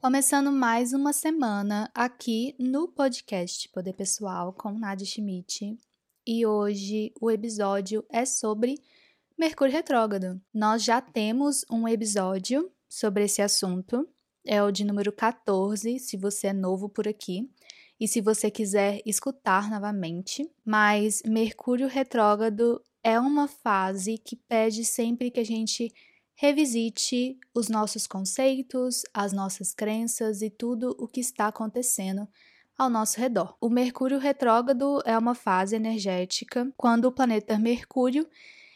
Começando mais uma semana aqui no podcast Poder Pessoal com Nadia Schmidt. E hoje o episódio é sobre Mercúrio Retrógrado. Nós já temos um episódio sobre esse assunto, é o de número 14, se você é novo por aqui. E se você quiser escutar novamente, mas Mercúrio retrógrado é uma fase que pede sempre que a gente revisite os nossos conceitos, as nossas crenças e tudo o que está acontecendo ao nosso redor. O Mercúrio retrógrado é uma fase energética quando o planeta Mercúrio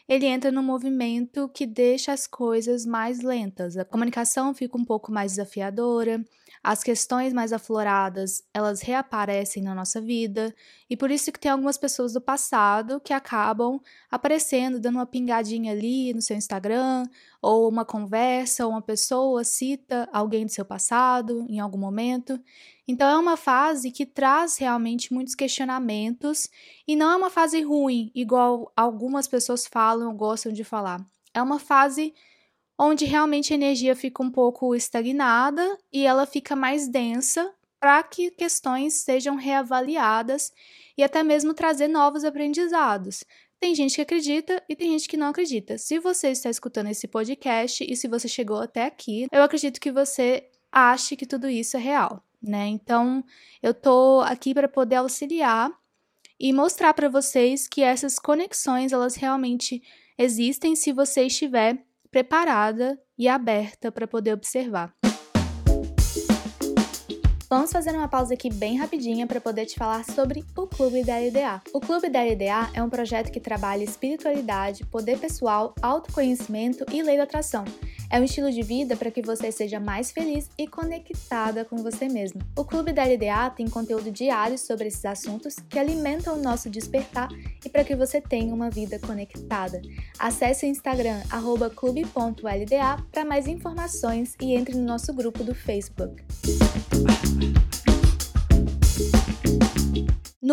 ele entra num movimento que deixa as coisas mais lentas. A comunicação fica um pouco mais desafiadora, as questões mais afloradas, elas reaparecem na nossa vida, e por isso que tem algumas pessoas do passado que acabam aparecendo, dando uma pingadinha ali no seu Instagram, ou uma conversa, ou uma pessoa cita alguém do seu passado em algum momento. Então é uma fase que traz realmente muitos questionamentos e não é uma fase ruim, igual algumas pessoas falam ou gostam de falar. É uma fase onde realmente a energia fica um pouco estagnada e ela fica mais densa para que questões sejam reavaliadas e até mesmo trazer novos aprendizados. Tem gente que acredita e tem gente que não acredita. Se você está escutando esse podcast e se você chegou até aqui, eu acredito que você ache que tudo isso é real, né? Então, eu tô aqui para poder auxiliar e mostrar para vocês que essas conexões elas realmente existem se você estiver preparada e aberta para poder observar. Vamos fazer uma pausa aqui bem rapidinha para poder te falar sobre o Clube da LDA. O Clube da LDA é um projeto que trabalha espiritualidade, poder pessoal, autoconhecimento e lei da atração. É um estilo de vida para que você seja mais feliz e conectada com você mesmo. O Clube da LDA tem conteúdo diário sobre esses assuntos que alimentam o nosso despertar e para que você tenha uma vida conectada. Acesse o Instagram clube.lda para mais informações e entre no nosso grupo do Facebook.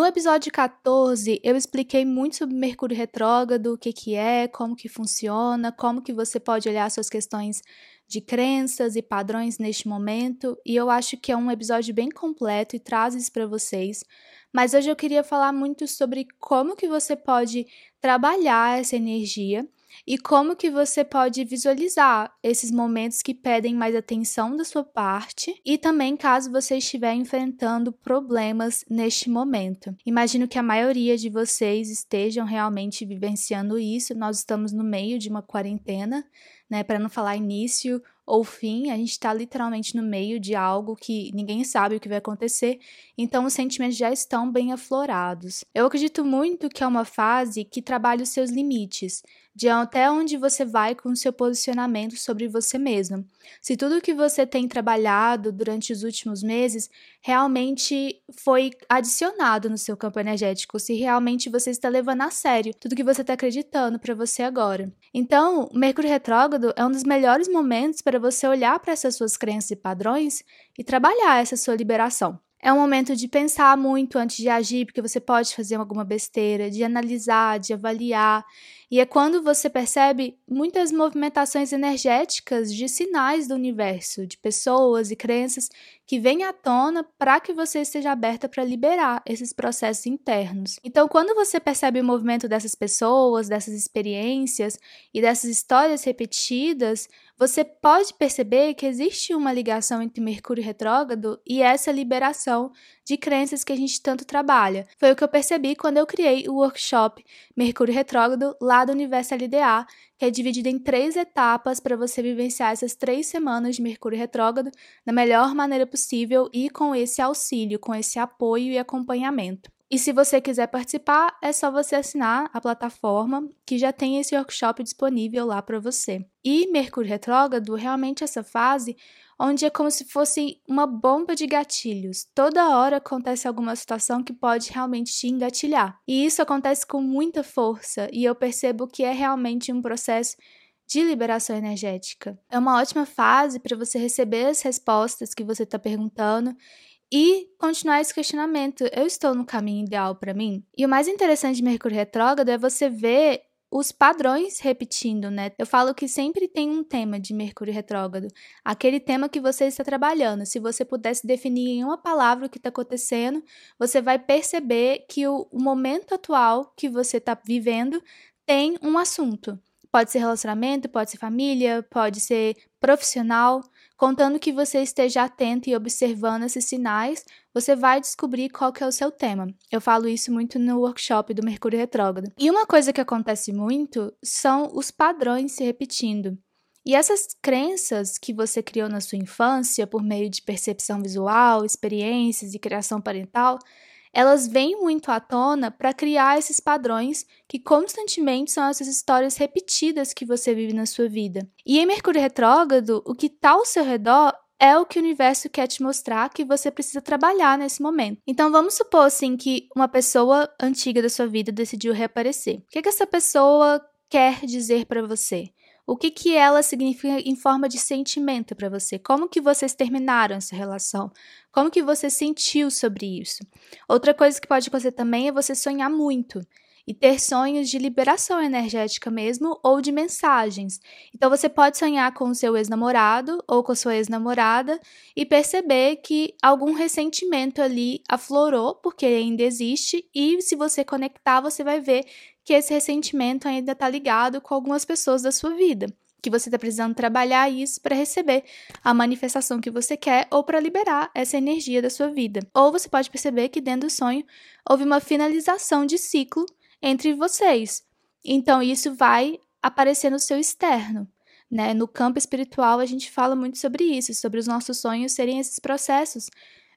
No episódio 14, eu expliquei muito sobre Mercúrio retrógrado, o que que é, como que funciona, como que você pode olhar suas questões de crenças e padrões neste momento, e eu acho que é um episódio bem completo e traz isso para vocês. Mas hoje eu queria falar muito sobre como que você pode trabalhar essa energia e como que você pode visualizar esses momentos que pedem mais atenção da sua parte e também caso você estiver enfrentando problemas neste momento. Imagino que a maioria de vocês estejam realmente vivenciando isso. Nós estamos no meio de uma quarentena, né, para não falar início ou fim, a gente está literalmente no meio de algo que ninguém sabe o que vai acontecer, então os sentimentos já estão bem aflorados. Eu acredito muito que é uma fase que trabalha os seus limites, de até onde você vai com o seu posicionamento sobre você mesmo. Se tudo que você tem trabalhado durante os últimos meses realmente foi adicionado no seu campo energético, se realmente você está levando a sério tudo que você está acreditando para você agora. Então, Mercúrio retrógrado é um dos melhores momentos para você olhar para essas suas crenças e padrões e trabalhar essa sua liberação. É um momento de pensar muito antes de agir, porque você pode fazer alguma besteira, de analisar, de avaliar. E é quando você percebe muitas movimentações energéticas de sinais do universo, de pessoas e crenças que vêm à tona para que você esteja aberta para liberar esses processos internos. Então, quando você percebe o movimento dessas pessoas, dessas experiências e dessas histórias repetidas, você pode perceber que existe uma ligação entre Mercúrio retrógrado e essa liberação de crenças que a gente tanto trabalha. Foi o que eu percebi quando eu criei o workshop Mercúrio retrógrado lá do Universo LDA, que é dividido em três etapas para você vivenciar essas três semanas de Mercúrio retrógrado da melhor maneira possível e com esse auxílio, com esse apoio e acompanhamento. E se você quiser participar, é só você assinar a plataforma que já tem esse workshop disponível lá para você. E Mercúrio retrógrado, realmente essa fase onde é como se fosse uma bomba de gatilhos. Toda hora acontece alguma situação que pode realmente te engatilhar. E isso acontece com muita força, e eu percebo que é realmente um processo de liberação energética. É uma ótima fase para você receber as respostas que você está perguntando e continuar esse questionamento. Eu estou no caminho ideal para mim? E o mais interessante de Mercúrio retrógrado é você ver os padrões repetindo, né? Eu falo que sempre tem um tema de Mercúrio retrógrado, aquele tema que você está trabalhando. Se você pudesse definir em uma palavra o que está acontecendo, você vai perceber que o, o momento atual que você está vivendo tem um assunto. Pode ser relacionamento, pode ser família, pode ser profissional. Contando que você esteja atento e observando esses sinais, você vai descobrir qual que é o seu tema. Eu falo isso muito no workshop do Mercúrio Retrógrado. E uma coisa que acontece muito são os padrões se repetindo. E essas crenças que você criou na sua infância por meio de percepção visual, experiências e criação parental, elas vêm muito à tona para criar esses padrões que constantemente são essas histórias repetidas que você vive na sua vida. E em Mercúrio retrógrado, o que está ao seu redor é o que o universo quer te mostrar que você precisa trabalhar nesse momento. Então vamos supor assim que uma pessoa antiga da sua vida decidiu reaparecer. O que, que essa pessoa quer dizer para você? O que, que ela significa em forma de sentimento para você? Como que vocês terminaram essa relação? Como que você sentiu sobre isso? Outra coisa que pode acontecer também é você sonhar muito e ter sonhos de liberação energética mesmo ou de mensagens. Então você pode sonhar com o seu ex-namorado ou com a sua ex-namorada e perceber que algum ressentimento ali aflorou, porque ainda existe, e se você conectar, você vai ver que esse ressentimento ainda está ligado com algumas pessoas da sua vida. Que você está precisando trabalhar isso para receber a manifestação que você quer ou para liberar essa energia da sua vida. Ou você pode perceber que dentro do sonho houve uma finalização de ciclo entre vocês. Então isso vai aparecer no seu externo. Né? No campo espiritual, a gente fala muito sobre isso, sobre os nossos sonhos serem esses processos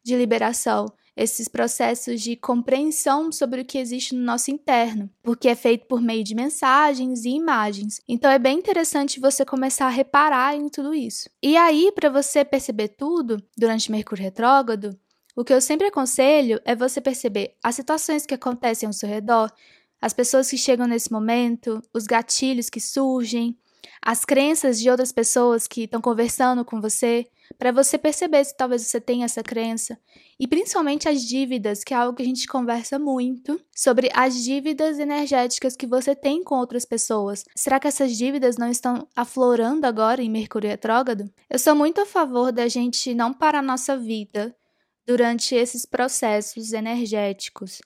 de liberação, esses processos de compreensão sobre o que existe no nosso interno, porque é feito por meio de mensagens e imagens. Então é bem interessante você começar a reparar em tudo isso. E aí, para você perceber tudo durante Mercúrio retrógrado, o que eu sempre aconselho é você perceber as situações que acontecem ao seu redor, as pessoas que chegam nesse momento, os gatilhos que surgem, as crenças de outras pessoas que estão conversando com você, para você perceber se talvez você tenha essa crença. E principalmente as dívidas, que é algo que a gente conversa muito sobre as dívidas energéticas que você tem com outras pessoas. Será que essas dívidas não estão aflorando agora em Mercúrio retrógrado? Eu sou muito a favor da gente não parar nossa vida durante esses processos energéticos.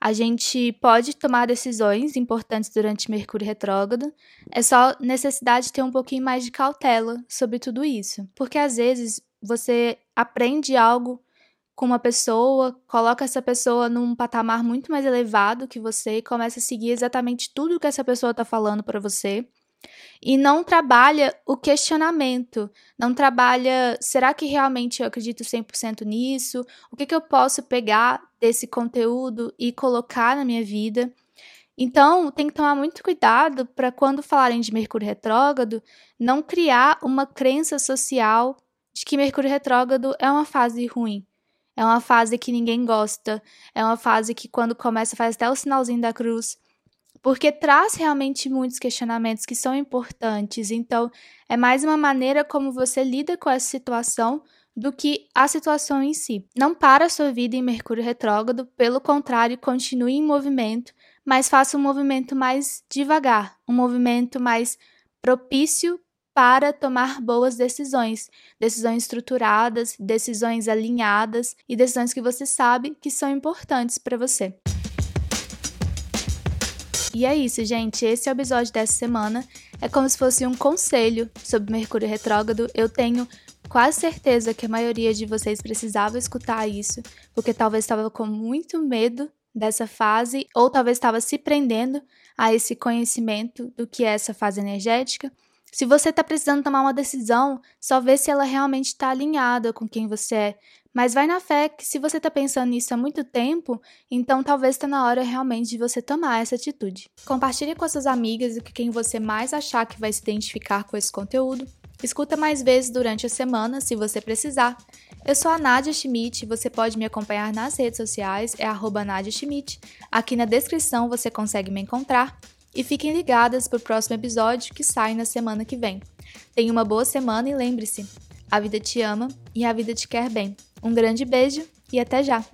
A gente pode tomar decisões importantes durante Mercúrio retrógrado, é só necessidade de ter um pouquinho mais de cautela sobre tudo isso. Porque às vezes você aprende algo com uma pessoa, coloca essa pessoa num patamar muito mais elevado que você e começa a seguir exatamente tudo que essa pessoa está falando para você e não trabalha o questionamento, não trabalha, será que realmente eu acredito 100% nisso? O que, que eu posso pegar desse conteúdo e colocar na minha vida? Então, tem que tomar muito cuidado para quando falarem de Mercúrio retrógrado, não criar uma crença social de que Mercúrio retrógrado é uma fase ruim. É uma fase que ninguém gosta, é uma fase que quando começa faz até o sinalzinho da cruz porque traz realmente muitos questionamentos que são importantes. Então, é mais uma maneira como você lida com essa situação do que a situação em si. Não para a sua vida em Mercúrio retrógrado, pelo contrário, continue em movimento, mas faça um movimento mais devagar, um movimento mais propício para tomar boas decisões, decisões estruturadas, decisões alinhadas e decisões que você sabe que são importantes para você. E é isso, gente. Esse é o episódio dessa semana. É como se fosse um conselho sobre Mercúrio retrógrado. Eu tenho quase certeza que a maioria de vocês precisava escutar isso, porque talvez estava com muito medo dessa fase, ou talvez estava se prendendo a esse conhecimento do que é essa fase energética. Se você está precisando tomar uma decisão, só vê se ela realmente está alinhada com quem você é. Mas vai na fé que se você está pensando nisso há muito tempo, então talvez está na hora realmente de você tomar essa atitude. Compartilhe com suas amigas e com quem você mais achar que vai se identificar com esse conteúdo. Escuta mais vezes durante a semana, se você precisar. Eu sou a Nadia Schmidt, você pode me acompanhar nas redes sociais, é arroba Nadia Schmidt. Aqui na descrição você consegue me encontrar. E fiquem ligadas para o próximo episódio que sai na semana que vem. Tenha uma boa semana e lembre-se: a vida te ama e a vida te quer bem. Um grande beijo e até já!